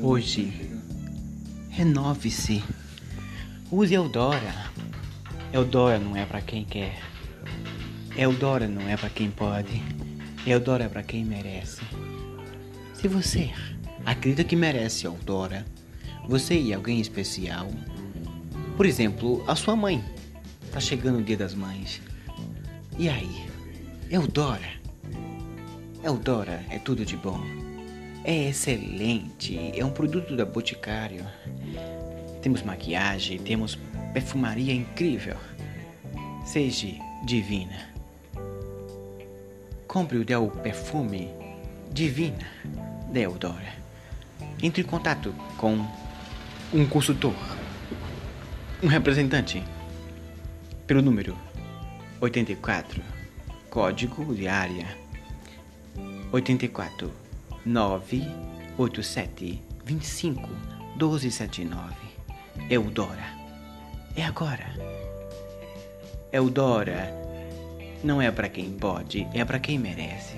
hoje. Renove-se. Use Eudora. Eudora não é para quem quer. Eudora não é para quem pode. Eudora é para quem merece. Se você acredita que merece Eudora, você e alguém especial, por exemplo, a sua mãe, tá chegando o dia das mães. E aí? Eudora. Eudora é tudo de bom. É excelente. É um produto da Boticário. Temos maquiagem, temos perfumaria incrível. Seja divina. Compre o Del Perfume Divina da Eudora. Entre em contato com um consultor, um representante, pelo número 84, código de área 84 987 25 1279. Eudora. É agora. Eudora não é para quem pode, é para quem merece.